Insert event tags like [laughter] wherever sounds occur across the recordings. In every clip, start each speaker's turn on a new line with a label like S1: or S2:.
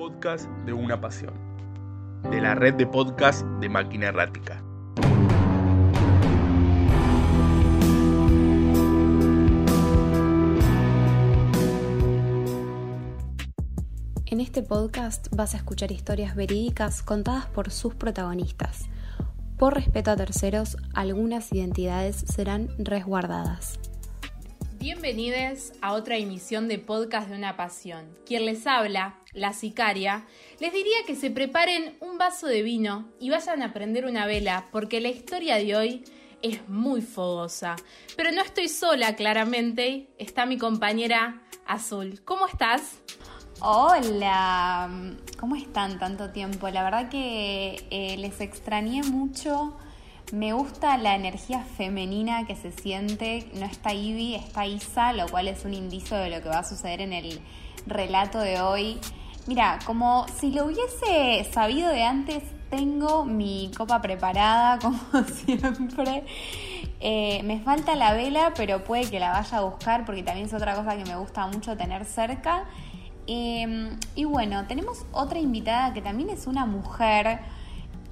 S1: podcast de una pasión, de la red de podcast de Máquina Errática.
S2: En este podcast vas a escuchar historias verídicas contadas por sus protagonistas. Por respeto a terceros, algunas identidades serán resguardadas.
S3: Bienvenidos a otra emisión de Podcast de una Pasión. Quien les habla, la sicaria, les diría que se preparen un vaso de vino y vayan a prender una vela, porque la historia de hoy es muy fogosa. Pero no estoy sola, claramente, está mi compañera Azul. ¿Cómo estás?
S2: Hola, ¿cómo están tanto tiempo? La verdad que eh, les extrañé mucho. Me gusta la energía femenina que se siente. No está Ivy, está Isa, lo cual es un indicio de lo que va a suceder en el relato de hoy. Mira, como si lo hubiese sabido de antes, tengo mi copa preparada, [laughs] como siempre. Eh, me falta la vela, pero puede que la vaya a buscar porque también es otra cosa que me gusta mucho tener cerca. Em, y bueno, tenemos otra invitada que también es una mujer,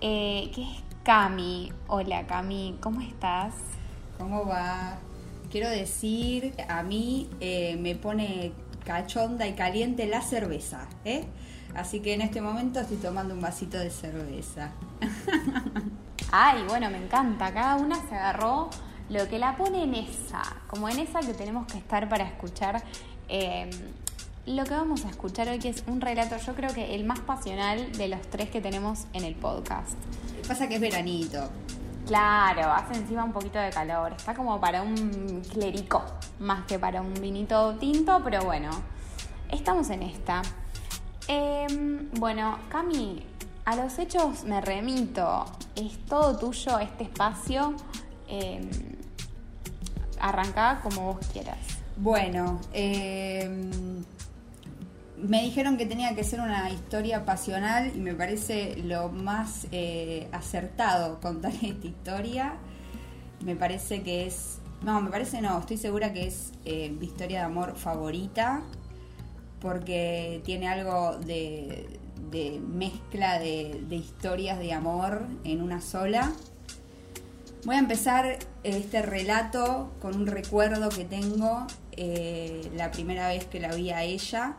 S2: eh, que es Cami. Hola Cami, ¿cómo estás?
S4: ¿Cómo va? Quiero decir, a mí eh, me pone cachonda y caliente la cerveza, ¿eh? Así que en este momento estoy tomando un vasito de cerveza. [laughs]
S2: Ay, bueno, me encanta. Cada una se agarró lo que la pone en esa, como en esa que tenemos que estar para escuchar em, lo que vamos a escuchar hoy, que es un relato, yo creo que el más pasional de los tres que tenemos en el podcast.
S4: Pasa que es veranito.
S2: Claro, hace encima un poquito de calor. Está como para un clerico, más que para un vinito tinto, pero bueno, estamos en esta. Em, bueno, Cami, a los hechos me remito. Es todo tuyo este espacio. Eh, como vos quieras.
S4: Bueno, eh, me dijeron que tenía que ser una historia pasional y me parece lo más eh, acertado contar [laughs] esta historia. Me parece que es... No, me parece no, estoy segura que es eh, mi historia de amor favorita porque tiene algo de, mezcla de, historias de amor en una sola. Voy a empezar este relato con un recuerdo que tengo eh, la primera vez que la vi a ella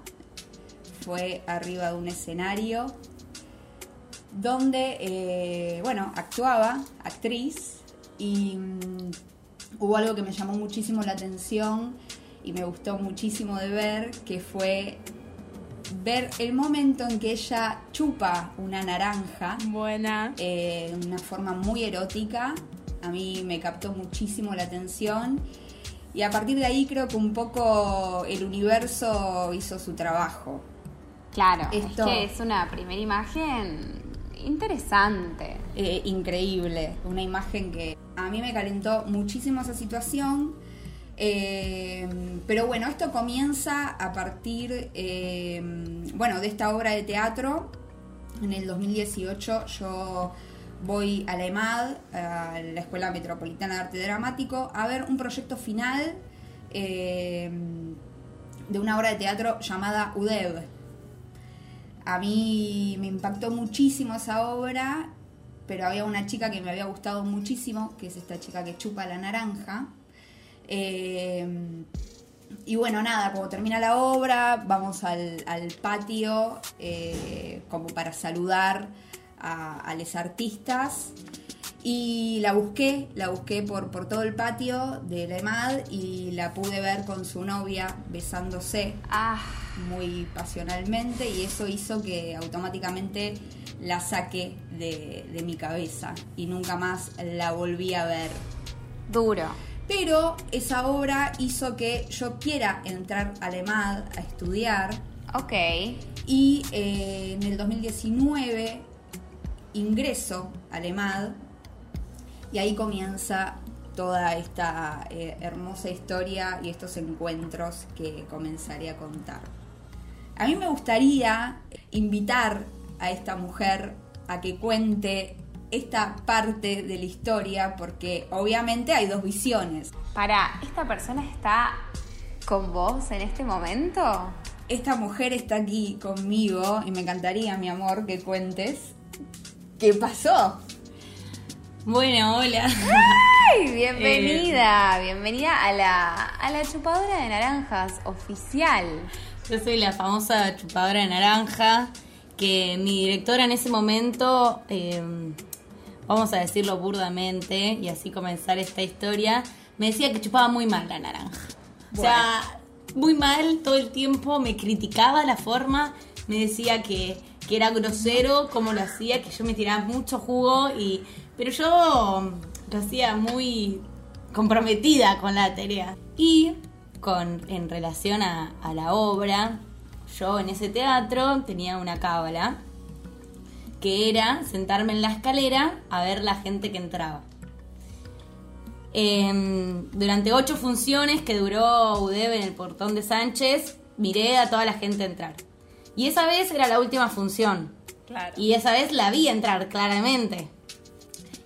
S4: fue arriba de un escenario donde, eh, bueno, actuaba, actriz, y mm, hubo algo que me llamó muchísimo la atención y me gustó muchísimo de ver, que fue ver el momento en que ella chupa una naranja.
S3: Buena.
S4: Eh, de una forma muy erótica. A mí me captó muchísimo la atención. Y a partir de ahí creo que un poco el universo hizo su trabajo.
S2: Claro, es que es una primera imagen interesante.
S4: Eh, increíble, una imagen que a mí me calentó muchísimo esa situación. Eh, pero bueno, esto comienza a partir, eh, bueno, de esta obra de teatro. En el 2018 yo voy a la EMAD, a la Escuela Metropolitana de Arte Dramático, a ver un proyecto final de una obra de teatro llamada UDEV, a mí me impactó muchísimo esa obra, pero había una chica que me había gustado muchísimo, que es esta chica que chupa la naranja. Eh, y bueno, nada, como termina la obra, vamos al, patio eh, como para saludar a, a los artistas. Y la busqué, la busqué por, por todo el patio de la EMAD y la pude ver con su novia besándose
S2: ah.
S4: muy pasionalmente y eso hizo que automáticamente la saqué de, de mi cabeza y nunca más la volví a ver.
S2: Duro.
S4: Pero esa obra hizo que yo quiera entrar a la EMAD a estudiar.
S2: Ok.
S4: Y eh, en el 2019 ingreso a la EMAD y ahí comienza toda esta eh, hermosa historia y estos encuentros que comenzaré a contar. A mí me gustaría invitar a esta mujer a que cuente esta parte de la historia porque obviamente hay dos visiones.
S2: Para, ¿esta persona está con vos en este momento?
S4: esta mujer está aquí conmigo y me encantaría, mi amor, que cuentes qué pasó.
S5: Bueno, hola.
S2: ¡Ay! [laughs] Bienvenida, bienvenida a la, a la chupadora de naranjas oficial.
S5: Yo soy la famosa chupadora de naranja, que mi directora en ese momento, eh, vamos a decirlo burdamente y así comenzar esta historia, me decía que chupaba muy mal la naranja. O sea, muy mal todo el tiempo, me criticaba la forma, me decía que, que era grosero como lo hacía, que yo me tiraba mucho jugo y pero yo lo hacía muy comprometida con la tarea. Y con, en relación a, a la obra, yo en ese teatro tenía una cábala que era sentarme en la escalera a ver la gente que entraba. Em, durante ocho funciones que duró UDEV en el portón de Sánchez, miré a toda la gente entrar. Y esa vez era la última función.
S3: Claro.
S5: Y esa vez la vi entrar claramente.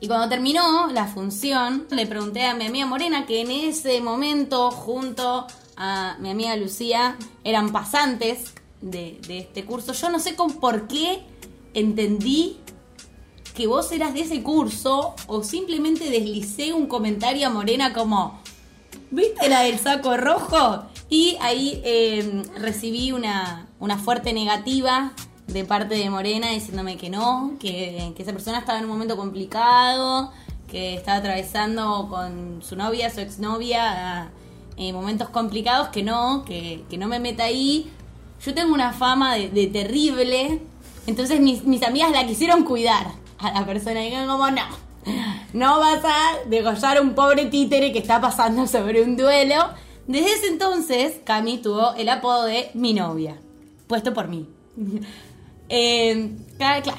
S5: Y cuando terminó la función, le pregunté a mi amiga Morena, que en ese momento, junto a mi amiga Lucía, eran pasantes de, este curso. Yo no sé con por qué entendí que vos eras de ese curso o simplemente deslicé un comentario a Morena como, ¿viste la del saco rojo? Y ahí eh, recibí una, una fuerte negativa de parte de Morena diciéndome que no, que, que esa persona estaba en un momento complicado, que estaba atravesando con su novia, su exnovia, eh, momentos complicados, que no, que, que no me meta ahí. Yo tengo una fama de, terrible, entonces mis, mis amigas la quisieron cuidar a la persona y dijeron como no, no vas a degollar a un pobre títere que está pasando sobre un duelo. Desde ese entonces, Cami tuvo el apodo de mi novia, puesto por mí. Eh, claro.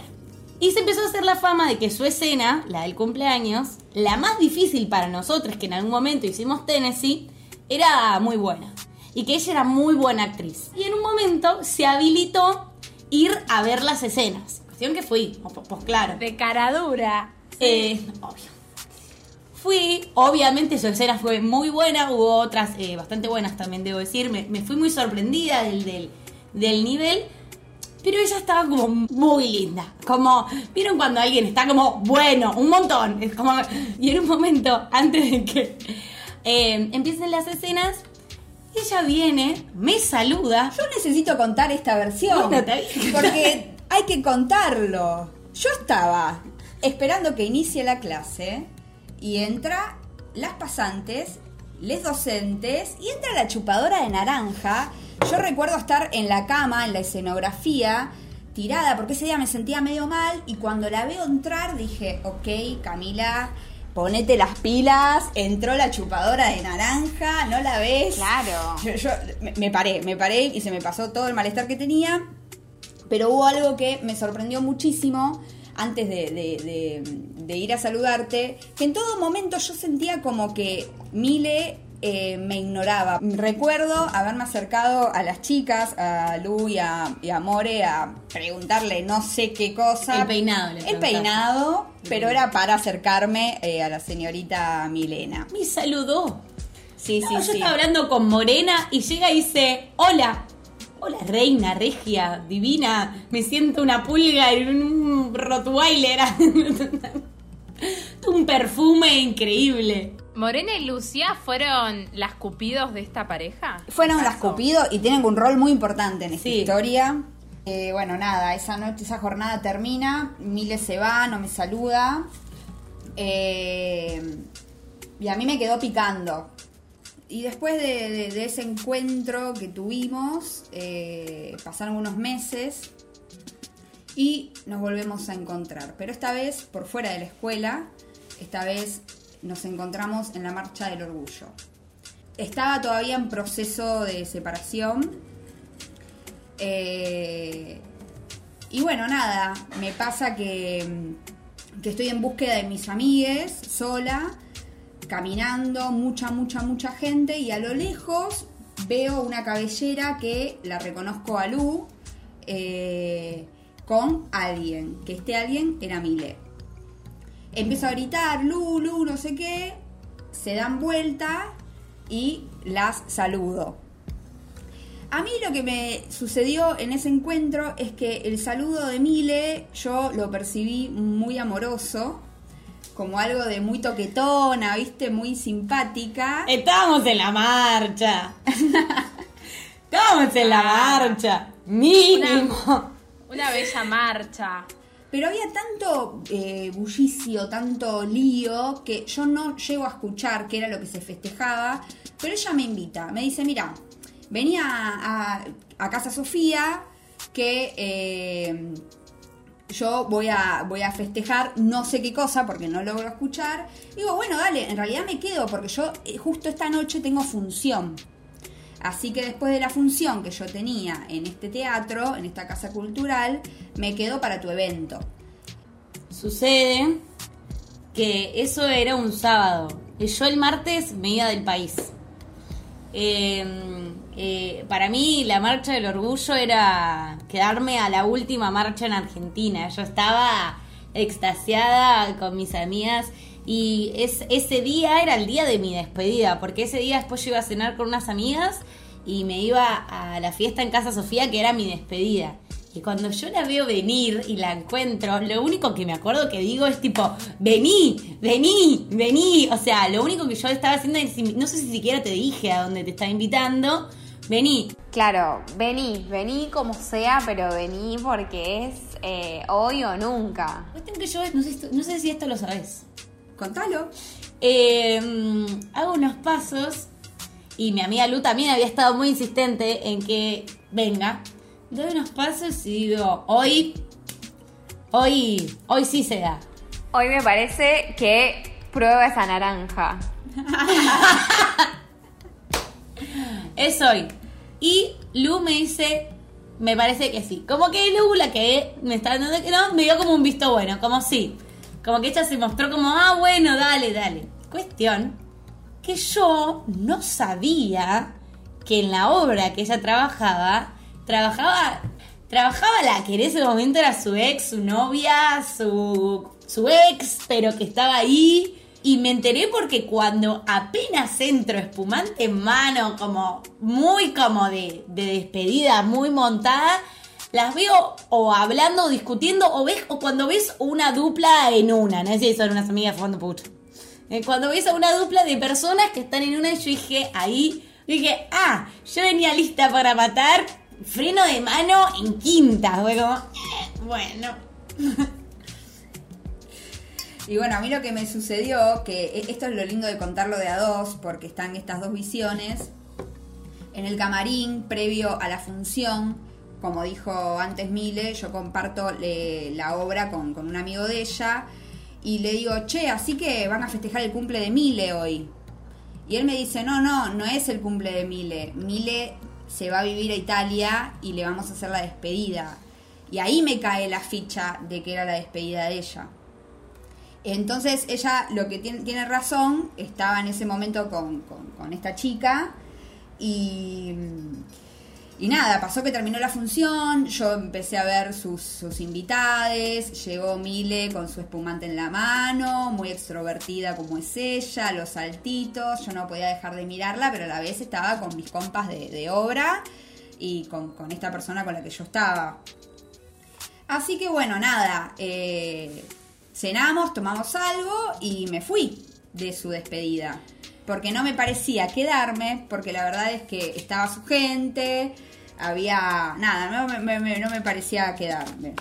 S5: Y se empezó a hacer la fama de que su escena, la del cumpleaños, la más difícil para nosotros, que en algún momento hicimos Tennessee, era muy buena. Y que ella era muy buena actriz. Y en un momento se habilitó ir a ver las escenas. Cuestión que fui, pues, pues claro.
S3: De cara dura.
S5: Eh, obvio. Fui, obviamente su escena fue muy buena, hubo otras eh, bastante buenas también, debo decir. Me, me fui muy sorprendida del, del, del nivel, pero ella estaba como muy linda. Como, ¿vieron cuando alguien está como bueno, un montón? Es como, y en un momento, antes de que eh, empiecen las escenas, ella viene, me saluda.
S4: Yo necesito contar esta versión.
S5: Bueno.
S4: Porque [laughs] hay que contarlo. Yo estaba esperando que inicie la clase y entra las pasantes, les docentes y entra la chupadora de naranja. Yo recuerdo estar en la cama, en la escenografía, tirada, porque ese día me sentía medio mal y cuando la veo entrar dije, ok, Camila, ponete las pilas, entró la chupadora de naranja, ¿no la ves?
S2: Claro.
S4: Yo, yo me, me paré, me paré y se me pasó todo el malestar que tenía. Pero hubo algo que me sorprendió muchísimo antes de, de- de- de ir a saludarte, que en todo momento yo sentía como que Mile eh, me ignoraba. Recuerdo haberme acercado a las chicas, a Lu y a, y a More, a preguntarle no sé qué cosa.
S5: El peinado, le
S4: El peinado, pero era para acercarme eh, a la señorita Milena.
S5: Me saludó.
S4: Sí,
S5: No,
S4: sí,
S5: yo
S4: sí.
S5: estaba hablando con Morena y llega y dice, hola, hola reina, regia, divina, me siento una pulga en un rottweiler. [laughs] un perfume increíble.
S3: Morena y Lucía fueron las cupidos de esta pareja.
S4: Fueron las Cupido y tienen un rol muy importante en esta
S5: Sí.
S4: historia. Eh, bueno, nada, esa noche, esa jornada termina, Mile se va, no me saluda. Eh, y a mí me quedó picando. Y después de, ese encuentro que tuvimos, eh, pasaron unos meses y nos volvemos a encontrar. Pero esta vez por fuera de la escuela, esta vez nos encontramos en la Marcha del Orgullo. Estaba todavía en proceso de separación. Eh, y bueno, nada, me pasa que, que estoy en búsqueda de mis amigues, sola, caminando, mucha, mucha, mucha gente, y a lo lejos veo una cabellera que la reconozco a Lu eh, con alguien, que este alguien era Mile. Empiezo a gritar, Lu, Lu, no sé qué, se dan vuelta y las saludo. A mí lo que me sucedió en ese encuentro es que el saludo de Mile yo lo percibí muy amoroso, como algo de muy toquetona, ¿viste? Muy simpática. [laughs]
S5: Estábamos en la marcha. Estábamos en la marcha. Mínimo.
S3: Una bella marcha.
S4: Pero había tanto eh, bullicio, tanto lío, que yo no llego a escuchar qué era lo que se festejaba. Pero ella me invita, me dice, mira, venía a, a Casa Sofía, que eh, yo voy a, voy a festejar no sé qué cosa porque no logro escuchar. Digo, bueno, dale, en realidad me quedo porque yo eh, justo esta noche tengo función. Así que después de la función que yo tenía en este teatro, en esta casa cultural, me quedo para tu evento.
S5: Sucede que eso era un sábado. Y Yo el martes me iba del país. Eh, eh, para mí la marcha del orgullo era quedarme a la última marcha en Argentina. Yo estaba extasiada con mis amigas y es, ese día era el día de mi despedida, porque ese día después yo iba a cenar con unas amigas y me iba a la fiesta en Casa Sofía que era mi despedida. Y cuando yo la veo venir y la encuentro, lo único que me acuerdo que digo es tipo, vení, vení, vení. O sea, lo único que yo estaba haciendo es, no sé si siquiera te dije a dónde te estaba invitando, vení.
S2: Claro, vení, vení como sea, pero vení porque es eh, hoy o nunca.
S5: Cuestión que yo, no sé, no sé si esto lo sabes.
S4: Contalo.
S5: Eh, hago unos pasos y mi amiga Lu también había estado muy insistente en que venga. Doy unos pasos y digo, hoy, hoy, hoy sí se da.
S2: Hoy me parece que prueba esa naranja. [laughs]
S5: Es hoy. Y Lu me dice, me parece que sí. Como que Lu, la que me está dando que no, me dio como un visto bueno, como sí. Como que ella se mostró como, ah, bueno, dale, dale. Cuestión que yo no sabía que en la obra que ella trabajaba, trabajaba, trabajaba la que en ese momento era su ex, su novia, su, su ex, pero que estaba ahí. Y me enteré porque cuando apenas entro espumante en mano, como muy como de, de despedida, muy montada, las veo o hablando o discutiendo o ves o cuando ves una dupla en una, no sé si son unas amigas fumando pucho. Eh, Cuando ves a una dupla de personas que están en una, yo dije ahí, dije, ah, yo venía lista para matar, freno de mano en quinta, fue como, eh, bueno. [laughs]
S4: Y bueno, a mí lo que me sucedió, que e- esto es lo lindo de contarlo de a dos, porque están estas dos visiones. En el camarín, previo a la función, como dijo antes Mile, yo comparto la obra con, con un amigo de ella y le digo, che, así que van a festejar el cumple de Mile hoy. Y él me dice, no, no, no es el cumple de Mile. Mile se va a vivir a Italia y le vamos a hacer la despedida. Y ahí me cae la ficha de que era la despedida de ella. Entonces ella, lo que tiene, tiene razón, estaba en ese momento con, con- esta chica y, y nada, pasó que terminó la función, yo empecé a ver sus, sus invitades, llegó Mile con su espumante en la mano, muy extrovertida como es ella, los saltitos, yo no podía dejar de mirarla, pero a la vez estaba con mis compas de, de obra y con, con esta persona con la que yo estaba. Así que bueno, nada, eh, cenamos, tomamos algo y me fui de su despedida. Porque no me parecía quedarme, porque la verdad es que estaba su gente, había... Nada, no me, no me parecía quedarme.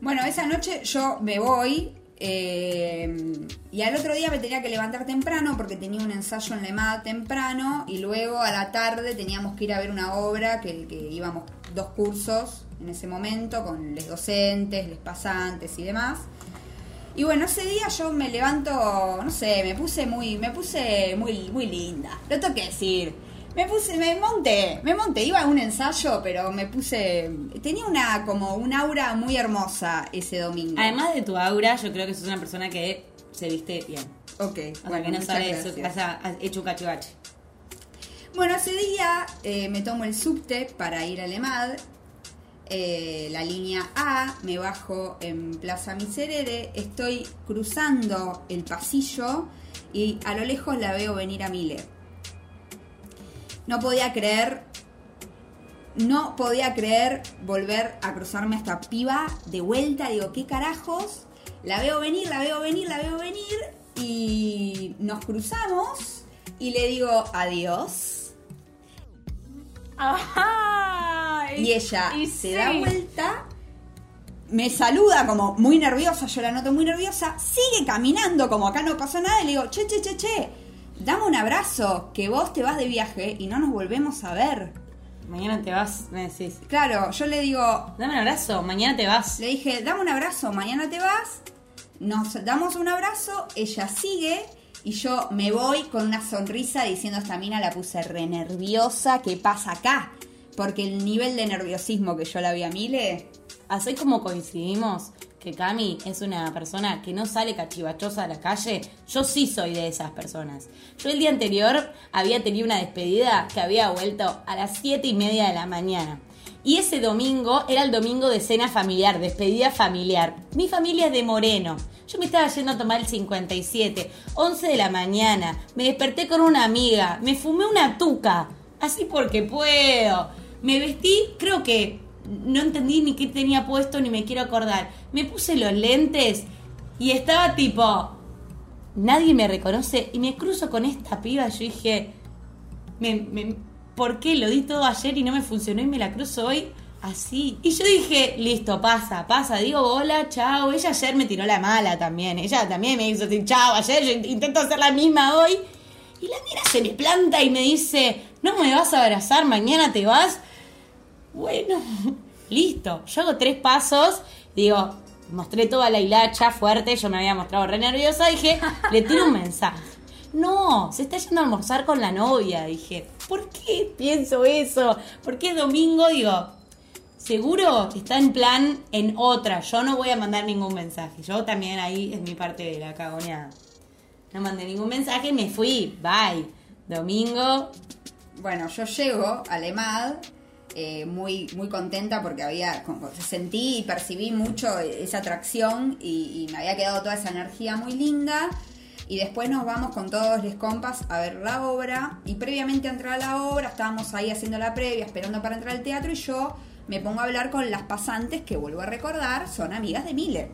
S4: Bueno, esa noche yo me voy eh, y al otro día me tenía que levantar temprano porque tenía un ensayo en la EMAD temprano y luego a la tarde teníamos que ir a ver una obra que, que íbamos dos cursos en ese momento con los docentes, los pasantes y demás. Y bueno, ese día yo me levanto, no sé, me puse muy, me puse muy, muy linda. Lo tengo que decir. Me puse, me monté, me monté, iba a un ensayo, pero me puse, tenía una, como un aura muy hermosa ese domingo.
S5: Además de tu aura, yo creo que sos una persona que se viste bien.
S4: ok,
S5: O
S4: bueno,
S5: sea, que no de su
S4: gracias.
S5: casa hecho un cachivache.
S4: Bueno, ese día eh, me tomo el subte para ir al EMAD, eh, la línea A, me bajo en Plaza Miserere, estoy cruzando el pasillo y a lo lejos la veo venir a Mile. No podía creer no podía creer volver a cruzarme a esta piba de vuelta. Digo, ¿qué carajos? La veo venir, la veo venir, la veo venir. Y nos cruzamos y le digo adiós.
S3: Ajá.
S4: Y ella
S3: y
S4: se
S3: sí.
S4: da vuelta, me saluda como muy nerviosa, yo la noto muy nerviosa, sigue caminando como acá no pasó nada y le digo, che, che, che, che, dame un abrazo, que vos te vas de viaje y no nos volvemos a ver.
S5: Mañana te vas, me decís.
S4: Claro, yo le digo,
S5: Dame un abrazo, mañana te vas.
S4: le dije, dame un abrazo, mañana te vas, nos damos un abrazo, ella sigue y yo me voy con una sonrisa diciendo esta mina la puse re nerviosa, ¿qué pasa acá? Porque el nivel de nerviosismo que yo la vi a Mile,
S5: Así como coincidimos que Cami es una persona que no sale cachivachosa a la calle, yo sí soy de esas personas. Yo el día anterior había tenido una despedida que había vuelto a las siete y media de la mañana. Y ese domingo era el domingo de cena familiar, despedida familiar. Mi familia es de Moreno. Yo me estaba yendo a tomar el 57, 11 de la mañana. Me desperté con una amiga, me fumé una tuca, así porque puedo. Me vestí, creo que no entendí ni qué tenía puesto ni me quiero acordar. Me puse los lentes y estaba tipo, nadie me reconoce y me cruzo con esta piba. Yo dije, me, me- ¿por qué lo di todo ayer y no me funcionó y me la cruzo hoy? Así. Y yo dije, listo, pasa, pasa. Digo, hola, chao. Ella ayer me tiró la mala también. Ella también me hizo decir, chao, ayer yo intento hacer la misma hoy. Y la mira se me planta y me dice, no me vas a abrazar, mañana te vas. Bueno, listo. Yo hago tres pasos, digo, mostré toda la hilacha fuerte, yo me había mostrado re nerviosa, dije, le tiro un mensaje. No, se está yendo a almorzar con la novia, dije. ¿Por qué pienso eso? ¿Por qué domingo? Digo, seguro está en plan en otra. Yo no voy a mandar ningún mensaje. Yo también ahí es mi parte de la cagoneada. No mandé ningún mensaje, me fui. Bye. Domingo,
S4: Bueno, yo llego al EMAD eh, muy, muy contenta porque había sentí y percibí mucho esa atracción y, me había quedado toda esa energía muy linda. Y después nos vamos con todos los compas a ver la obra. Y previamente a entrar a la obra, estábamos ahí haciendo la previa, esperando para entrar al teatro. Y yo me pongo a hablar con las pasantes que vuelvo a recordar, son amigas de Miller.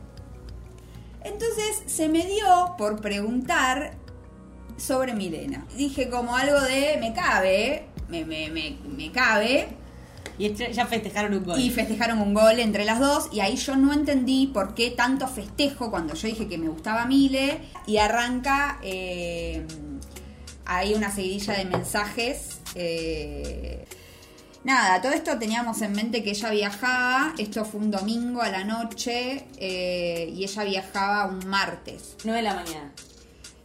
S4: Entonces se me dio por preguntar sobre Milena. Dije como algo de me cabe, me, me, me cabe.
S5: Y ya festejaron un gol.
S4: Y festejaron un gol entre las dos. Y ahí yo no entendí por qué tanto festejo cuando yo dije que me gustaba Mile. Y arranca eh, ahí una seguidilla de mensajes. eh, Nada, todo esto teníamos en mente que ella viajaba. Esto fue un domingo a la noche. eh, y ella viajaba un martes.
S5: 9 de la mañana.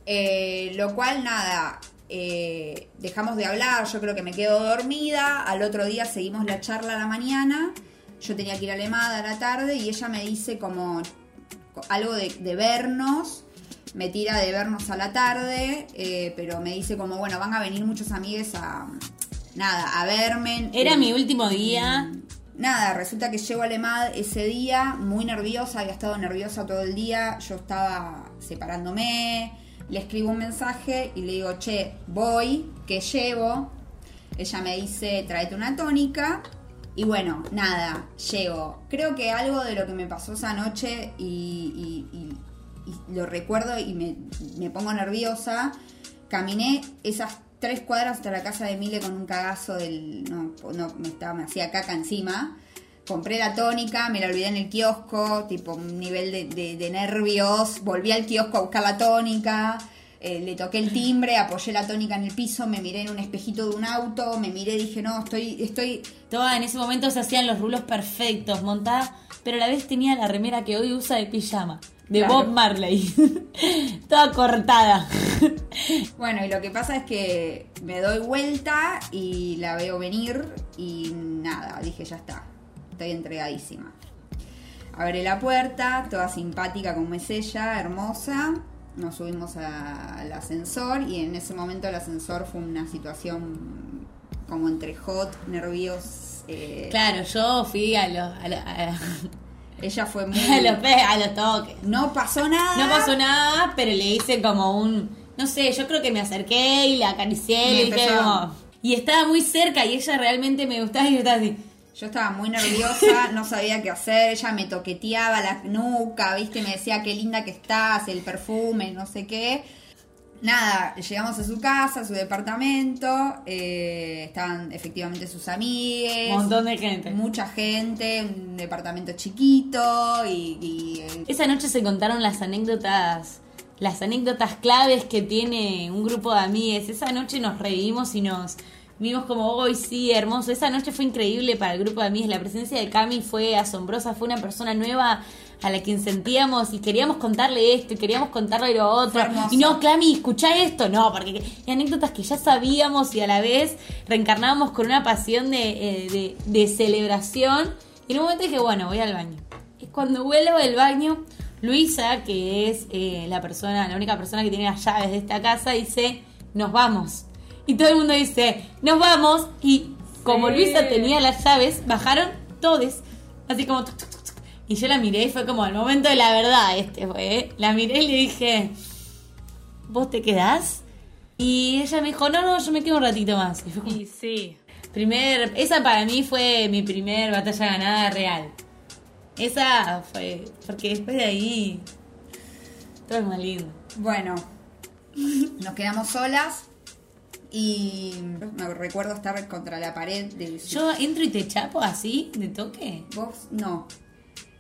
S4: Eh, lo cual, nada, eh, dejamos de hablar, yo creo que me quedo dormida, al otro día seguimos la charla a la mañana, yo tenía que ir a Alemada a la tarde y ella me dice como algo de, de vernos, me tira de vernos a la tarde, eh, pero me dice como, bueno, van a venir muchos amigues a, nada, a verme.
S5: Era
S4: Y-
S5: mi último día.
S4: Nada, resulta que llego a Alemad ese día muy nerviosa, había estado nerviosa todo el día, yo estaba separándome, le escribo un mensaje y le digo, che, voy, que llevo. Ella me dice, tráete una tónica. Y bueno, nada, llego. Creo que algo de lo que me pasó esa noche y- y lo recuerdo y me, me pongo nerviosa. Caminé esas tres cuadras hasta la casa de Mile con un cagazo del. No, no me, estaba, me hacía caca encima. Compré la tónica, me la olvidé en el kiosco, tipo un nivel de, de- de nervios. Volví al kiosco a buscar la tónica. eh, le toqué el timbre, apoyé la tónica en el piso, me miré en un espejito de un auto, me miré, dije, no, estoy, estoy,
S5: Toda en ese momento se hacían los rulos perfectos, montada, pero a la vez tenía la remera que hoy usa de pijama, de
S4: Claro.
S5: Bob Marley. [laughs] Toda cortada. [laughs]
S4: Bueno, y lo que pasa es que me doy vuelta y la veo venir y nada, dije ya está, estoy entregadísima. Abre la puerta, toda simpática como es ella, hermosa. Nos subimos a- al ascensor y en ese momento el ascensor fue una situación como entre hot, nervios. eh,
S5: Claro, yo fui a los, a, la- a- [laughs]
S4: Ella fue [laughs] muy...
S5: a los, pe- a los toques.
S4: No pasó nada.
S5: No pasó nada, pero le hice como un. No sé, yo creo que me acerqué y la acaricié y
S4: Me
S5: le dije
S4: empezó-
S5: como. Y estaba muy cerca y ella realmente me gustaba y yo estaba así.
S4: Yo estaba muy nerviosa, [laughs] no sabía qué hacer, ella me toqueteaba la nuca, viste, me decía qué linda que estás, el perfume, no sé qué. Nada, llegamos a su casa, a su departamento, eh, estaban efectivamente sus amigues.
S5: Un montón de gente.
S4: Mucha gente, un departamento chiquito y... y, eh,
S5: Esa noche se contaron las anécdotas, las anécdotas claves que tiene un grupo de amigues. Esa noche nos reímos y nos vimos como, hoy sí, hermoso. Esa noche fue increíble para el grupo de amigues. La presencia de Cami fue asombrosa, fue una persona nueva a la que sentíamos y queríamos contarle esto y queríamos contarle lo otro. Y no, Cami, escuchá esto. No, porque hay anécdotas que ya sabíamos y a la vez reencarnábamos con una pasión de, eh, de, de celebración. Y en un momento dije, bueno, voy al baño. Es cuando vuelvo del baño, Luisa, que es eh, la persona, la única persona que tiene las llaves de esta casa, dice, nos vamos. Y todo el mundo dice, nos vamos. Y como
S3: Sí.
S5: Luisa tenía las llaves, bajaron todos. Así como... tuc, tuc, tuc, tuc. Y yo la miré y fue como el momento de la verdad este fue. ¿eh? La miré y le dije, ¿vos te quedás? Y ella me dijo, no, no, yo me quedo un ratito más. Y fue como,
S3: Y sí.
S5: primer, esa para mí fue mi primer batalla ganada real. Esa fue, porque después de ahí, todo es más lindo.
S4: Bueno, nos quedamos solas y me recuerdo estar contra la pared de su-
S5: Yo entro y te chapo así, de toque.
S4: Vos no.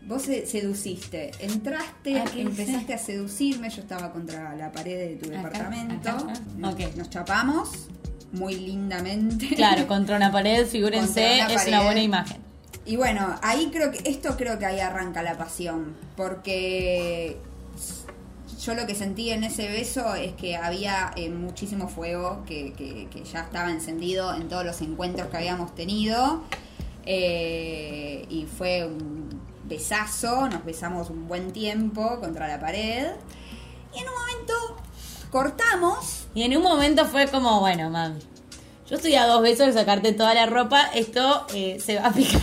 S4: Vos se- seduciste, entraste,
S5: Ah, ¿qué
S4: empezaste a seducirme, yo estaba contra la pared de tu
S5: Acá,
S4: departamento,
S5: acá, acá.
S4: Nos, chapamos muy lindamente.
S5: Claro, contra una pared, figúrense,
S4: una
S5: es una buena imagen.
S4: Y bueno, ahí creo que, esto creo que ahí arranca la pasión, porque yo lo que sentí en ese beso es que había eh, muchísimo fuego que, que- que ya estaba encendido en todos los encuentros que habíamos tenido. eh, y fue un besazo, nos besamos un buen tiempo contra la pared. Y en un momento cortamos.
S5: Y en un momento fue como, bueno, mami, yo estoy a dos besos de sacarte toda la ropa, esto eh, se va a picar.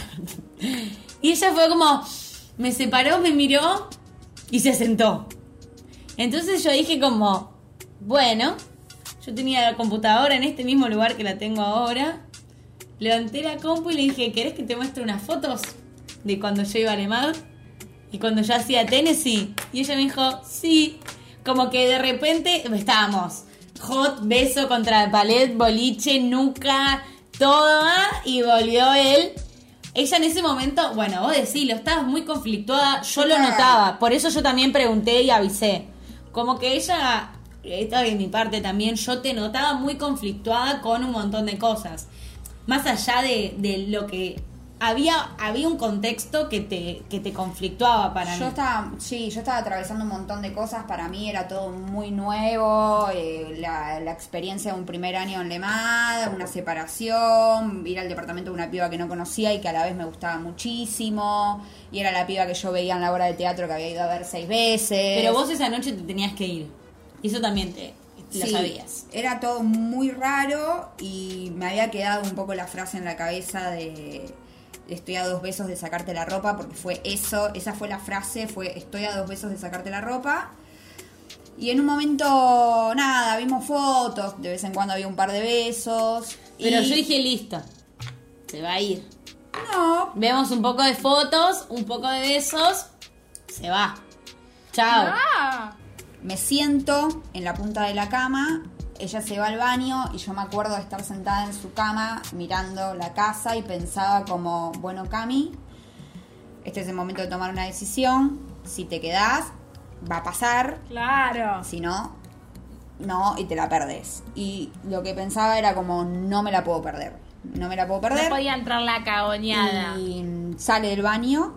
S5: [laughs] Y ella fue como, me separó, me miró y se sentó. Entonces yo dije como, bueno, yo tenía la computadora en este mismo lugar que la tengo ahora. Levanté la compu y le dije, ¿querés que te muestre unas fotos de cuando yo iba a Alemán? Y cuando yo hacía Tennessee. Y ella me dijo, sí. Como que de repente estábamos hot, beso contra palet, boliche, nuca, todo. ¿ah? Y volvió él. Ella en ese momento, bueno, vos decilo, estabas muy conflictuada. Yo lo notaba. Por eso yo también pregunté y avisé. Como que ella, esta de mi parte también, yo te notaba muy conflictuada con un montón de cosas. Más allá de, de lo que había, había un contexto que te, que te conflictuaba para
S4: Yo
S5: mí.
S4: estaba, sí, yo estaba atravesando un montón de cosas. Para mí era todo muy nuevo. eh, la, la experiencia de un primer año en Le Mans, una separación, ir al departamento de una piba que no conocía y que a la vez me gustaba muchísimo. Y era la piba que yo veía en la obra de teatro que había ido a ver seis veces.
S5: Pero vos esa noche te tenías que ir. Y eso también te lo
S4: Sí,
S5: sabías.
S4: Era todo muy raro y me había quedado un poco la frase en la cabeza de estoy a dos besos de sacarte la ropa, porque fue eso, esa fue la frase, fue estoy a dos besos de sacarte la ropa. Y en un momento, nada, vimos fotos, de vez en cuando había un par de besos.
S5: Pero
S4: y-
S5: yo dije, listo, se va a ir.
S4: no,
S5: Vemos un poco de fotos, un poco de besos, se va. Chao.
S3: Ah,
S4: me siento en la punta de la cama, ella se va al baño y yo me acuerdo de estar sentada en su cama mirando la casa y pensaba como, bueno Cami, este es el momento de tomar una decisión, si te quedás va a pasar,
S3: claro.
S4: si no, no y te la perdés. Y lo que pensaba era como, no me la puedo perder, no me la puedo perder.
S3: No podía entrar la cagoneada.
S4: Y sale del baño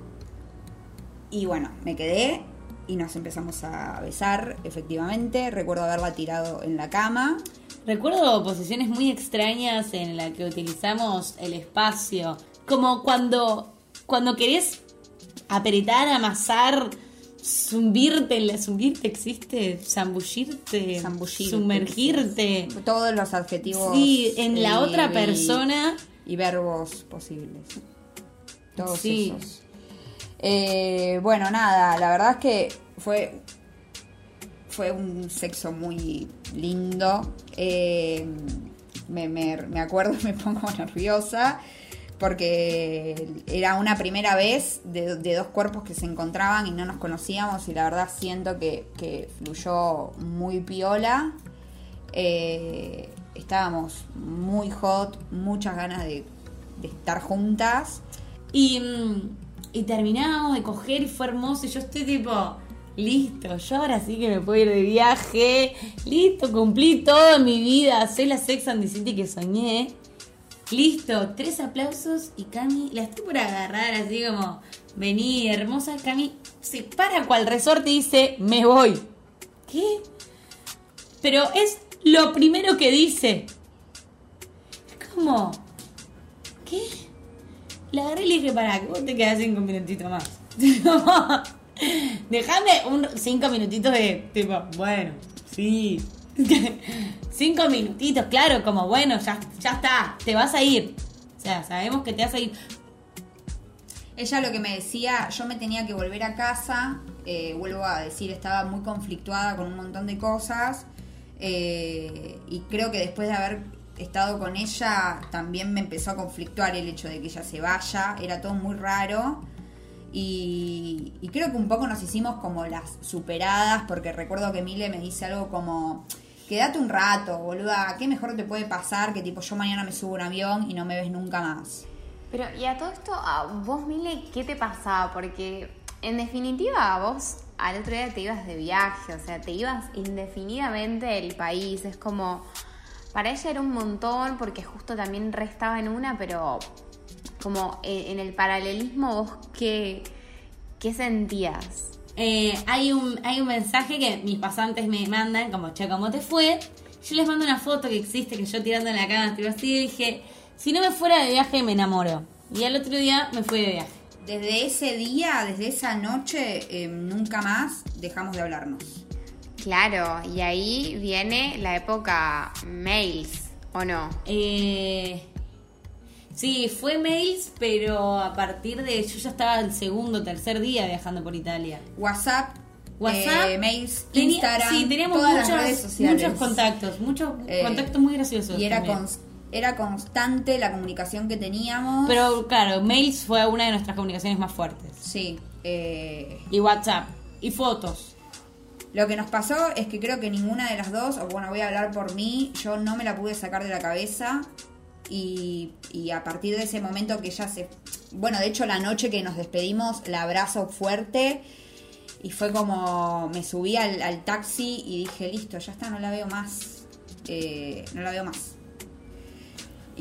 S4: y bueno, me quedé y nos empezamos a besar, efectivamente. Recuerdo haberla tirado en la cama.
S5: Recuerdo posiciones muy extrañas en las que utilizamos el espacio. Como cuando, cuando querés apretar, amasar, zumbirte, zumbirte existe, zambullirte,
S4: Zambullirte,
S5: sumergirte.
S4: Todos los adjetivos.
S5: Sí, en la otra persona.
S4: Y verbos posibles. Todos
S5: Sí.
S4: esos. Eh, bueno, nada, la verdad es que fue, fue un sexo muy lindo. Eh, me, me, me acuerdo, [laughs] me pongo nerviosa porque era una primera vez de, de dos cuerpos que se encontraban y no nos conocíamos y la verdad siento que, que fluyó muy piola. Eh, estábamos muy hot, muchas ganas de, de estar juntas.
S5: Y, mm, y terminamos de coger y fue hermoso. Y yo estoy tipo, listo, yo ahora sí que me puedo ir de viaje. Listo, cumplí toda mi vida. Soy la Sex and the City que soñé. Listo, tres aplausos y Cami la estoy por agarrar así como, vení, hermosa. Cami se para cual resorte y dice, me voy. ¿Qué? Pero es lo primero que dice. Es como, ¿qué? La agarré y le dije, pará, que vos te quedás cinco minutitos más. [laughs] Dejame un cinco minutitos de tipo, bueno, sí. [laughs] cinco minutitos, claro, como bueno, ya, ya está, te vas a ir. O sea, sabemos que te vas a ir.
S4: Ella lo que me decía, yo me tenía que volver a casa, eh, vuelvo a decir, estaba muy conflictuada con un montón de cosas eh, y creo que después de haber estado con ella también me empezó a conflictuar el hecho de que ella se vaya, era todo muy raro y, creo que un poco nos hicimos como las superadas porque recuerdo que Mile me dice algo como... Quédate un rato, boluda. ¿Qué mejor te puede pasar que tipo yo mañana me subo un avión y no me ves nunca más?
S2: Pero, y a todo esto, a vos, Mile, ¿qué te pasaba? Porque, en definitiva, vos al otro día te ibas de viaje, o sea, te ibas indefinidamente del país. Es como, para ella era un montón, porque justo también restaba en una, pero como en, en el paralelismo, vos, ¿qué, qué sentías?
S5: Eh, hay, un, hay un mensaje que mis pasantes me mandan, como, che, ¿cómo te fue? Yo les mando una foto que existe, que yo tirando en la cama, estoy así, y dije, si no me fuera de viaje me enamoro. Y al otro día me fui de viaje.
S4: Desde ese día, desde esa noche, eh, nunca más dejamos de hablarnos.
S2: Claro, y ahí viene la época mails, ¿o no?
S5: Eh, sí, fue mails, pero a partir de. Yo ya estaba el segundo, tercer día viajando por Italia.
S4: WhatsApp,
S5: WhatsApp,
S4: eh, mails,
S5: Tenía-
S4: Instagram,
S5: sí, teníamos
S4: todas
S5: muchos,
S4: las redes sociales.
S5: muchos contactos, muchos
S4: Eh,
S5: contactos muy graciosos.
S4: Y era, cons- era constante la comunicación que teníamos.
S5: Pero claro, mails fue una de nuestras comunicaciones más fuertes.
S4: Sí. eh,
S5: Y WhatsApp. Y fotos.
S4: Lo que nos pasó es que creo que ninguna de las dos, o bueno, voy a hablar por mí, yo no me la pude sacar de la cabeza. Y, y a partir de ese momento que ya se... Bueno, de hecho la noche que nos despedimos, la abrazo fuerte. Y fue como... Me subí al, al taxi y dije, listo, ya está, no la veo más. Eh, no la veo más.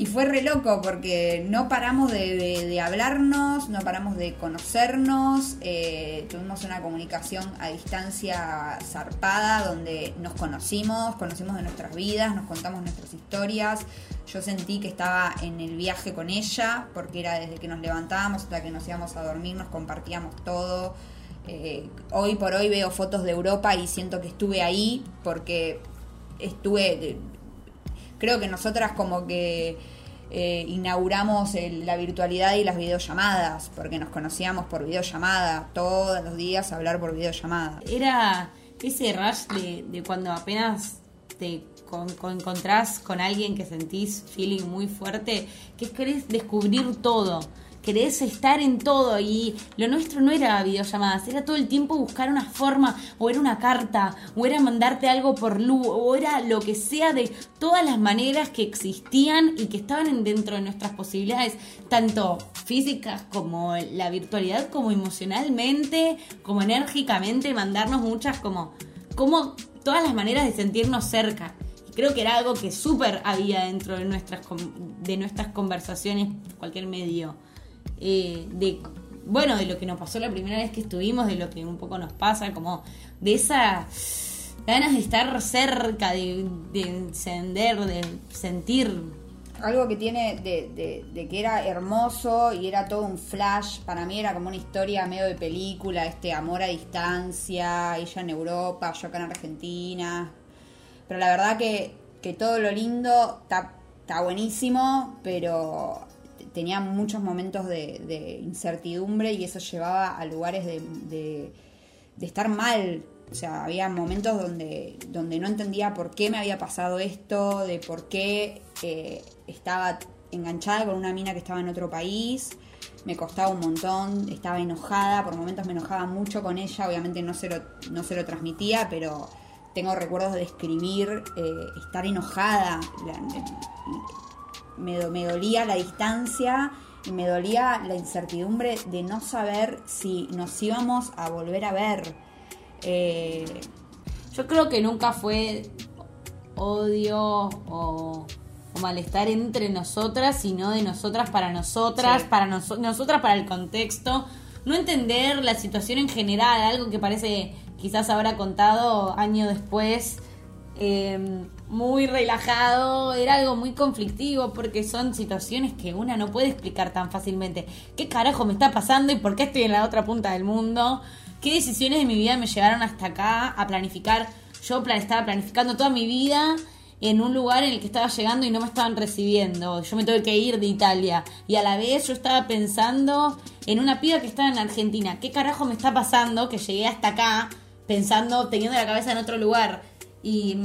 S4: Y fue re loco porque no paramos de, de- hablarnos, no paramos de conocernos, eh, tuvimos una comunicación a distancia zarpada donde nos conocimos, conocimos de nuestras vidas, nos contamos nuestras historias. Yo sentí que estaba en el viaje con ella porque era desde que nos levantábamos hasta que nos íbamos a dormir, nos compartíamos todo. Eh, hoy por hoy veo fotos de Europa y siento que estuve ahí porque estuve creo que nosotras como que eh, inauguramos el- la virtualidad y las videollamadas, porque nos conocíamos por videollamada, todos los días hablar por videollamada.
S5: Era ese rush de, de cuando apenas te con- encontrás con alguien que sentís feeling muy fuerte, que querés descubrir todo. Querés estar en todo y lo nuestro no era videollamadas, era todo el tiempo buscar una forma, o era una carta, o era mandarte algo por luz, o era lo que sea de todas las maneras que existían y que estaban en- dentro de nuestras posibilidades, tanto físicas como la virtualidad, como emocionalmente, como enérgicamente, mandarnos muchas como, como todas las maneras de sentirnos cerca. Creo que era algo que súper había dentro de nuestras, de nuestras conversaciones, cualquier medio, de, bueno, de lo que nos pasó la primera vez que estuvimos, de lo que un poco nos pasa, como de esa ganas de estar cerca, de, de encender, de sentir.
S4: Algo que tiene de, que era hermoso y era todo un flash, para mí era como una historia medio de película, este amor a distancia, ella en Europa, yo acá en Argentina. Pero la verdad que, que todo lo lindo está buenísimo, pero tenía muchos momentos de, incertidumbre y eso llevaba a lugares de estar mal O sea, había momentos donde, donde no entendía por qué me había pasado esto, de por qué eh, estaba enganchada con una mina que estaba en otro país. Me costaba un montón, estaba enojada, por momentos me enojaba mucho con ella, obviamente no se lo, no se lo transmitía, pero tengo recuerdos de escribir, eh, estar enojada, me, me dolía la distancia y me dolía la incertidumbre de no saber si nos íbamos a volver a ver. Eh,
S5: Yo creo que nunca fue odio o, o malestar entre nosotras, sino de nosotras para nosotras,
S4: Sí.
S5: para noso- nosotras para el contexto. No entender la situación en general, algo que parece quizás habrá contado año después, eh, muy relajado, era algo muy conflictivo porque son situaciones que una no puede explicar tan fácilmente. ¿Qué carajo me está pasando y por qué estoy en la otra punta del mundo? ¿Qué decisiones de mi vida me llevaron hasta acá a planificar? Yo estaba planificando toda mi vida en un lugar en el que estaba llegando y no me estaban recibiendo. Yo me tuve que ir de Italia. Y a la vez yo estaba pensando en una piba que estaba en Argentina. ¿Qué carajo me está pasando que llegué hasta acá pensando, teniendo la cabeza en otro lugar? Y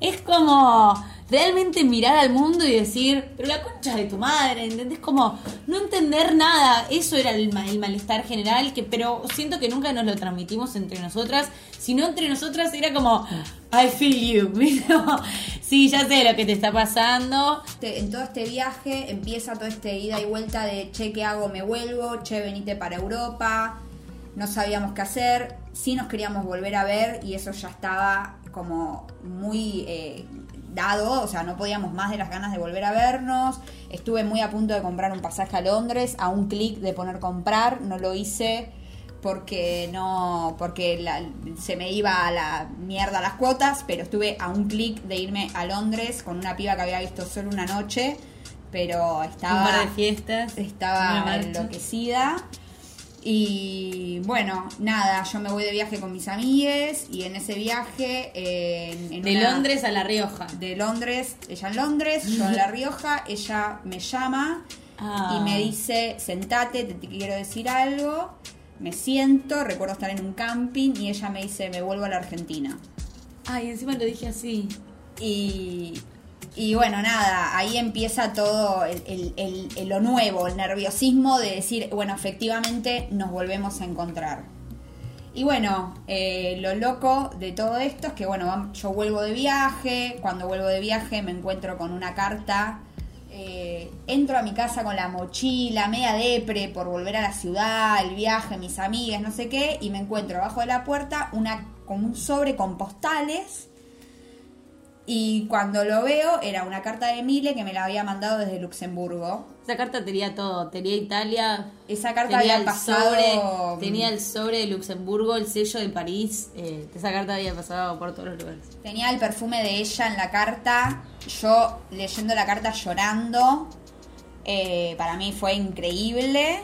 S5: es como realmente mirar al mundo y decir, pero la concha de tu madre, ¿entendés? Como no entender nada. Eso era el, ma- el malestar general, que pero siento que nunca nos lo transmitimos entre nosotras, sino entre nosotras era como, I feel you, [laughs] sí, ya sé lo que te está pasando.
S4: En todo este viaje empieza todo este ida y vuelta de che, ¿qué hago? Me vuelvo, che, venite para Europa. No sabíamos qué hacer, sí nos queríamos volver a ver y eso ya estaba como muy eh, dado, o sea, no podíamos más de las ganas de volver a vernos. Estuve muy a punto de comprar un pasaje a Londres, a un clic de poner comprar, no lo hice porque no porque la- se me iba a la mierda las cuotas, pero estuve a un clic de irme a Londres con una piba que había visto solo una noche, pero estaba
S5: un par de fiestas.
S4: estaba enloquecida. Y bueno, nada, yo me voy de viaje con mis amigues y en ese viaje eh, en, en
S5: De
S4: una-
S5: Londres a La Rioja.
S4: de Londres, ella en Londres, yo en La [laughs] Rioja, ella me llama
S5: Ah.
S4: y me dice, sentate, te, te quiero decir algo. Me siento, recuerdo estar en un camping y ella me dice, me vuelvo a la Argentina.
S5: Ay, encima lo dije así.
S4: Y, y bueno, nada, ahí empieza todo el, lo nuevo, el nerviosismo de decir, bueno, efectivamente nos volvemos a encontrar. Y bueno, eh, lo loco de todo esto es que, bueno, yo vuelvo de viaje, cuando vuelvo de viaje me encuentro con una carta, eh, entro a mi casa con la mochila, media depre por volver a la ciudad, el viaje, mis amigas, no sé qué, y me encuentro abajo de la puerta una, como un sobre con postales. Y cuando lo veo, era una carta de Mile que me la había mandado desde Luxemburgo.
S5: Esa carta tenía todo. Tenía Italia.
S4: Esa carta
S5: tenía
S4: había
S5: el
S4: pasado.
S5: sobre, tenía el sobre de Luxemburgo, el sello de París. eh, esa carta había pasado por todos los lugares.
S4: Tenía el perfume de ella en la carta. Yo leyendo la carta llorando. Eh, para mí fue increíble.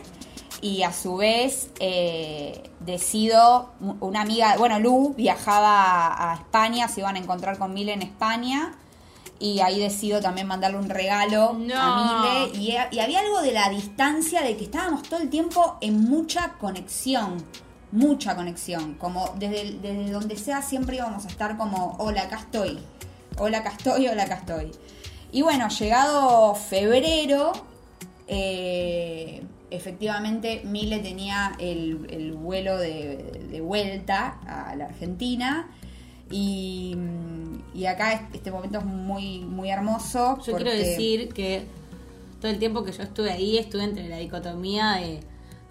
S4: Y a su vez eh, decido, una amiga, bueno, Lu viajaba a España, se iban a encontrar con Mile en España. Y ahí decido también mandarle un regalo
S3: No.
S4: a Mile. Y, y había algo de la distancia, de que estábamos todo el tiempo en mucha conexión. Mucha conexión. Como desde, desde donde sea siempre íbamos a estar como, hola, acá estoy. Hola, acá estoy, hola, acá estoy. Y bueno, llegado febrero, eh, efectivamente Mile tenía el, el vuelo de, de vuelta a la Argentina. Y, y acá es- este momento es muy, muy hermoso.
S5: Yo quiero decir que todo el tiempo que yo estuve ahí estuve entre la dicotomía de,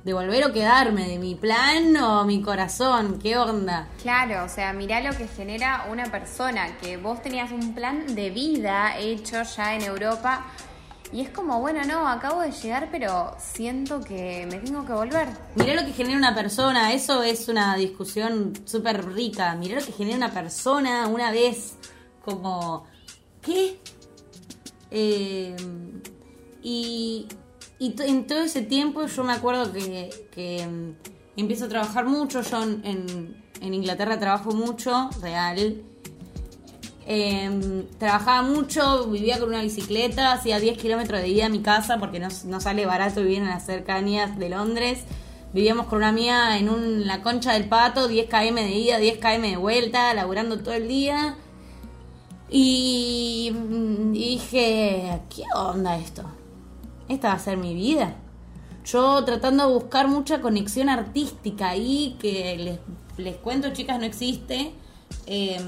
S5: de volver o quedarme, de mi plan o mi corazón. ¿Qué onda?
S2: Claro, o sea, mirá lo que genera una persona, que vos tenías un plan de vida hecho ya en Europa y es como, bueno, no, acabo de llegar, pero siento que me tengo que volver.
S5: Mirá lo que genera una persona, eso es una discusión súper rica. Mirá lo que genera una persona una vez, como, ¿qué? Eh, y y en todo ese tiempo yo me acuerdo que, que, mm, empiezo a trabajar mucho, yo en- en Inglaterra trabajo mucho, real. Eh, trabajaba mucho, vivía con una bicicleta, hacía 10 kilómetros de ida a mi casa porque no, sale barato vivir en las cercanías de Londres. Vivíamos con una amiga en un, la concha del pato, 10 km de ida, 10 km de vuelta, laburando todo el día. Y mm, dije, ¿qué onda esto? Esta va a ser mi vida. Yo tratando de buscar mucha conexión artística ahí, que les, les cuento, chicas, no existe. Eh,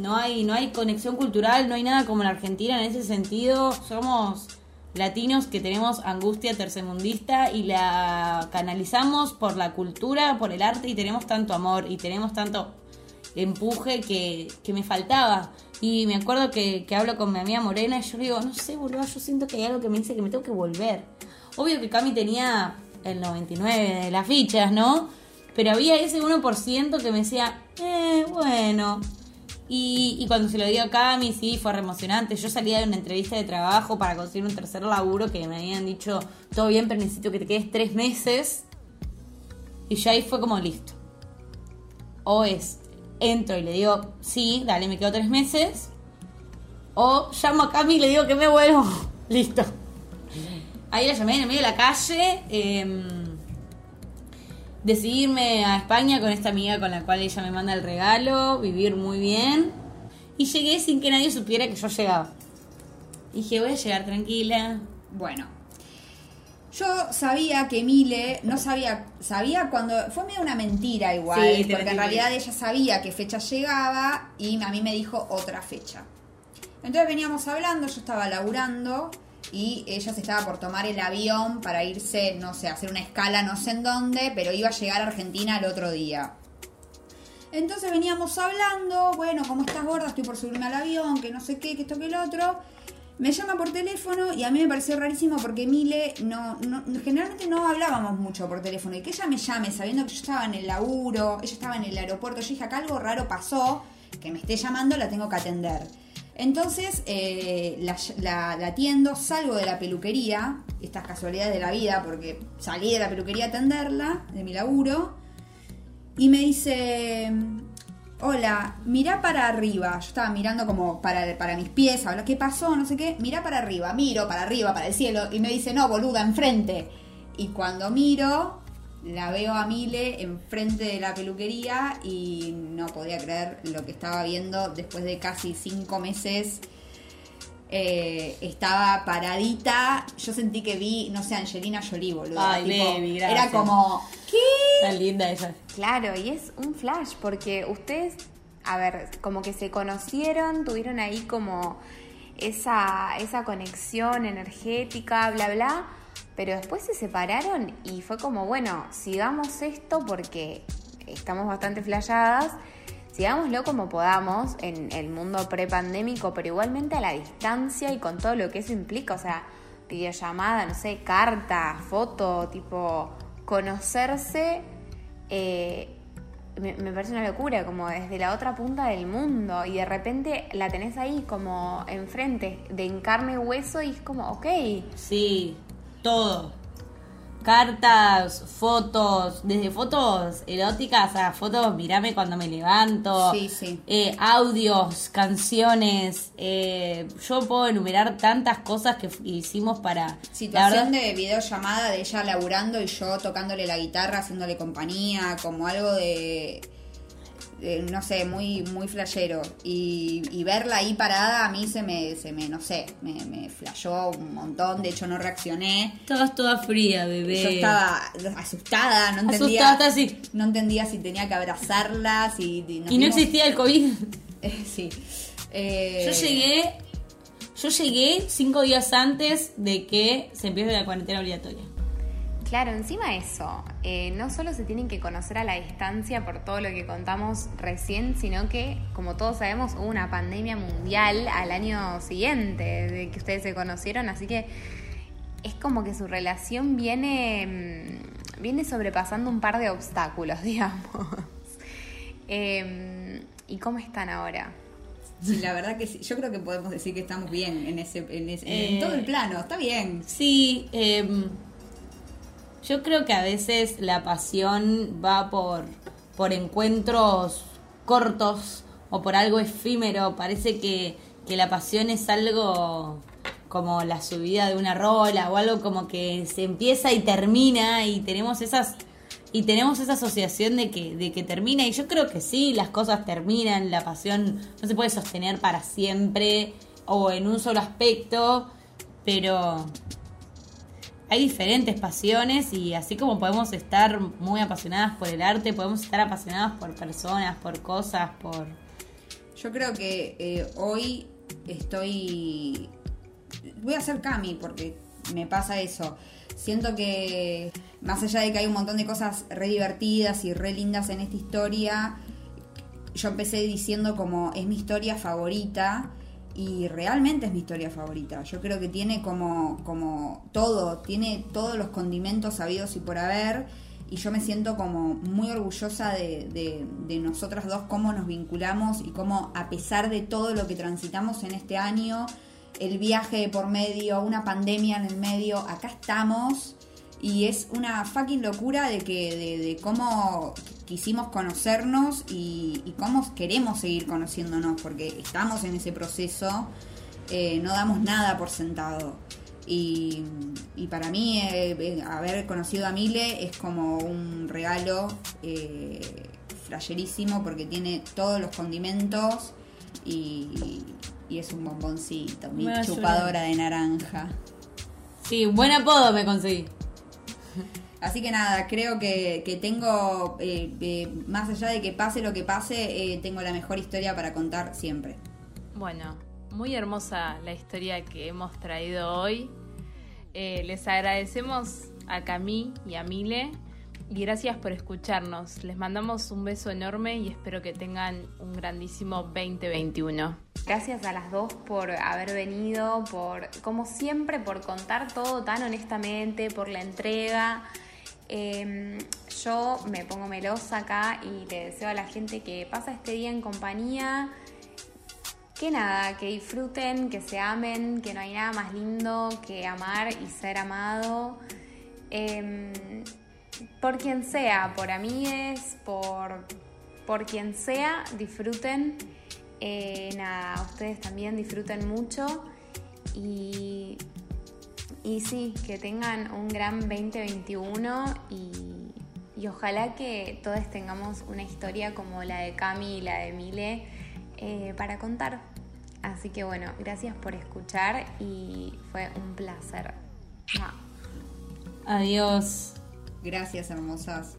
S5: no hay no hay conexión cultural, no hay nada como en Argentina en ese sentido. Somos latinos que tenemos angustia tercermundista y la canalizamos por la cultura, por el arte y tenemos tanto amor y tenemos tanto empuje que, que me faltaba. Y me acuerdo que, que hablo con mi amiga Morena y yo digo, no sé, boludo, yo siento que hay algo que me dice que me tengo que volver. Obvio que Cami tenía el 99 de las fichas, ¿no? Pero había ese 1% que me decía, eh, bueno. Y, cuando se lo dio a Cami, sí, fue re emocionante. Yo salía de una entrevista de trabajo para conseguir un tercer laburo que me habían dicho, todo bien, pero necesito que te quedes tres meses. Y ya ahí fue como listo. O es, entro y le digo, sí, dale, me quedo tres meses. O llamo a Cami y le digo que me vuelvo. [laughs] listo. Ahí la llamé en el medio de la calle. Eh, decidí irme a España con esta amiga con la cual ella me manda el regalo, vivir muy bien. Y llegué sin que nadie supiera que yo llegaba. Dije, voy a llegar tranquila.
S4: Bueno, yo sabía que Mile, no sabía, sabía cuando, fue medio una mentira igual,
S5: Sí,
S4: porque en realidad ella sabía qué fecha llegaba y a mí me dijo otra fecha. Entonces veníamos hablando, yo estaba laburando y ella se estaba por tomar el avión para irse, no sé, hacer una escala no sé en dónde, pero iba a llegar a Argentina el otro día. Entonces veníamos hablando, bueno, ¿cómo estás gorda? Estoy por subirme al avión, que no sé qué, que esto, que el otro. Me llama por teléfono y a mí me pareció rarísimo porque Mile no, no generalmente no hablábamos mucho por teléfono y que ella me llame sabiendo que yo estaba en el laburo, ella estaba en el aeropuerto, yo dije acá algo raro pasó, que me esté llamando la tengo que atender. Entonces eh, la, la- atiendo, salgo de la peluquería, estas casualidades de la vida porque salí de la peluquería a atenderla, de mi laburo, y me dice, hola, mirá para arriba. Yo estaba mirando como para, para mis pies, habla, ¿qué pasó? No sé qué. Mirá para arriba, miro para arriba, para el cielo. Y me dice, no, boluda, enfrente. Y cuando miro, la veo a Mile enfrente de la peluquería y no podía creer lo que estaba viendo después de casi cinco meses. Eh, estaba paradita. Yo sentí que vi, no sé, Angelina Jolie, boluda.
S5: Ay, baby,
S4: Era como, ¿qué?
S5: Tan linda ella.
S2: Claro, y es un flash, porque ustedes, a ver, como que se conocieron, tuvieron ahí como esa, esa conexión energética, bla, bla, pero después se separaron y fue como, bueno, sigamos esto porque estamos bastante flashadas, sigámoslo como podamos en el mundo prepandémico, pero igualmente a la distancia y con todo lo que eso implica, o sea, videollamada, no sé, carta, foto, tipo, conocerse eh, me, me parece una locura, como desde la otra punta del mundo y de repente la tenés ahí como enfrente, de en carne y hueso y es como, ok,
S5: Sí, todo. Cartas, fotos, desde fotos eróticas a fotos, mirame cuando me levanto.
S4: Sí, sí.
S5: Eh, audios, canciones. eh, yo puedo enumerar tantas cosas que hicimos para.
S4: Situación de videollamada de ella laburando y yo tocándole la guitarra, haciéndole compañía, como algo de, de, no sé, muy muy flashero. Y, y verla ahí parada a mí se me, se me no sé, me, me flashó un montón, de hecho no reaccioné.
S5: Estabas toda fría, bebé.
S4: Yo estaba asustada, no entendía,
S5: Asustada, así.
S4: no entendía si tenía que abrazarla, si...
S5: Y no existía el COVID. [laughs]
S4: Eh, sí. Eh,
S5: Yo llegué. Yo llegué cinco días antes de que se empiece la cuarentena obligatoria.
S2: Claro, encima eso, eh, no solo se tienen que conocer a la distancia por todo lo que contamos recién, sino que, como todos sabemos, hubo una pandemia mundial al año siguiente de que ustedes se conocieron, así que es como que su relación viene, mm, viene sobrepasando un par de obstáculos, [laughs] digamos. Em, ¿Y cómo están ahora?
S4: Sí, la verdad que sí. Yo creo que podemos decir que estamos bien en ese, en, ese- en
S5: Eh,
S4: todo el plano. Está bien.
S5: Sí, em, yo creo que a veces la pasión va por, por encuentros cortos o por algo efímero. Parece que, que la pasión es algo como la subida de una rola o algo como que se empieza y termina y tenemos esas y tenemos esa asociación de que, de que termina, y yo creo que sí, las cosas terminan, la pasión no se puede sostener para siempre o en un solo aspecto, pero hay diferentes pasiones y así como podemos estar muy apasionadas por el arte, podemos estar apasionadas por personas, por cosas, por...
S4: Yo creo que eh, hoy estoy... Voy a ser Cami porque me pasa eso. Siento que más allá de que hay un montón de cosas re divertidas y re lindas en esta historia, yo empecé diciendo como es mi historia favorita y realmente es mi historia favorita. Yo creo que tiene como, como todo, tiene todos los condimentos sabidos y por haber. Y yo me siento como muy orgullosa de, de, de nosotras dos, cómo nos vinculamos y cómo a pesar de todo lo que transitamos en este año, el viaje por medio, una pandemia en el medio, acá estamos y es una fucking locura de que de, de cómo quisimos conocernos y, y, cómo queremos seguir conociéndonos porque estamos en ese proceso eh, no damos nada por sentado. Y, y para mí eh, eh, haber conocido a Mile es como un regalo eh, flasherísimo porque tiene todos los condimentos y, y es un bomboncito mi chupadora de naranja.
S5: Sí, buen apodo me conseguí.
S4: Así que nada, creo que, que tengo, eh, eh, más allá de que pase lo que pase, eh, tengo la mejor historia para contar siempre.
S3: Bueno, muy hermosa la historia que hemos traído hoy. Eh, les agradecemos a Camí y a Mile y gracias por escucharnos. Les mandamos un beso enorme y espero que tengan un grandísimo 2021.
S2: Gracias a las dos por haber venido, por, como siempre, por contar todo tan honestamente, por la entrega. Eh, yo me pongo melosa acá y le deseo a la gente que pasa este día en compañía. Que nada, que disfruten, que se amen, que no hay nada más lindo que amar y ser amado. Eh, por quien sea, por amigues, por, por quien sea, disfruten. Eh, nada, ustedes también disfruten mucho y, y sí, que tengan un gran 2021 y, y ojalá que todos tengamos una historia como la de Cami y la de Mile eh, para contar. Así que bueno, gracias por escuchar y fue un placer.
S5: Adiós.
S4: Gracias, hermosas.